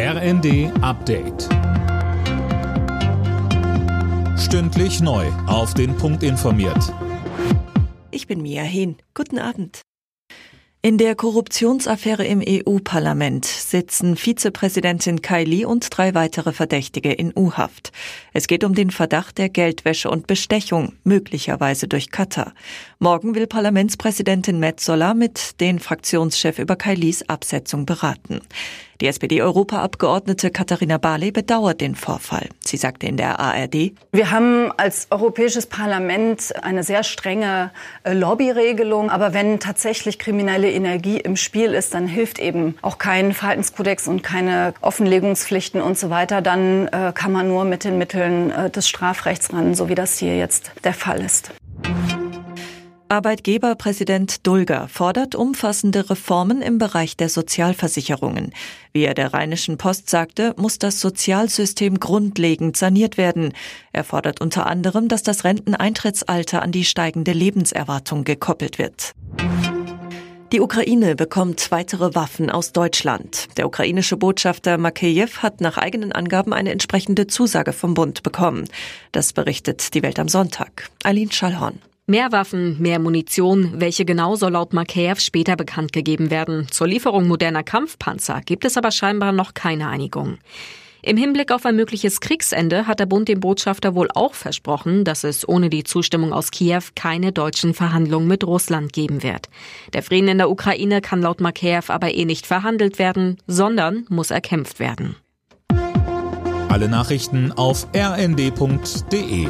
RND Update. Stündlich neu. Auf den Punkt informiert. Ich bin Mia Hehn. Guten Abend. In der Korruptionsaffäre im EU-Parlament sitzen Vizepräsidentin Kaili und drei weitere Verdächtige in U-Haft. Es geht um den Verdacht der Geldwäsche und Bestechung, möglicherweise durch Katar. Morgen will Parlamentspräsidentin Metzola mit den Fraktionschef über Kailis Absetzung beraten. Die SPD-Europaabgeordnete Katharina Barley bedauert den Vorfall. Sie sagte in der ARD, Wir haben als Europäisches Parlament eine sehr strenge äh, Lobbyregelung. Aber wenn tatsächlich kriminelle Energie im Spiel ist, dann hilft eben auch kein Verhaltenskodex und keine Offenlegungspflichten und so weiter. Dann äh, kann man nur mit den Mitteln äh, des Strafrechts ran, so wie das hier jetzt der Fall ist. Arbeitgeberpräsident Dulger fordert umfassende Reformen im Bereich der Sozialversicherungen. Wie er der Rheinischen Post sagte, muss das Sozialsystem grundlegend saniert werden. Er fordert unter anderem, dass das Renteneintrittsalter an die steigende Lebenserwartung gekoppelt wird. Die Ukraine bekommt weitere Waffen aus Deutschland. Der ukrainische Botschafter Makeyev hat nach eigenen Angaben eine entsprechende Zusage vom Bund bekommen. Das berichtet die Welt am Sonntag. Aline Schallhorn. Mehr Waffen, mehr Munition. Welche genau soll laut Makeyev später bekannt gegeben werden? Zur Lieferung moderner Kampfpanzer gibt es aber scheinbar noch keine Einigung. Im Hinblick auf ein mögliches Kriegsende hat der Bund dem Botschafter wohl auch versprochen, dass es ohne die Zustimmung aus Kiew keine deutschen Verhandlungen mit Russland geben wird. Der Frieden in der Ukraine kann laut Makeyev aber eh nicht verhandelt werden, sondern muss erkämpft werden. Alle Nachrichten auf rnd.de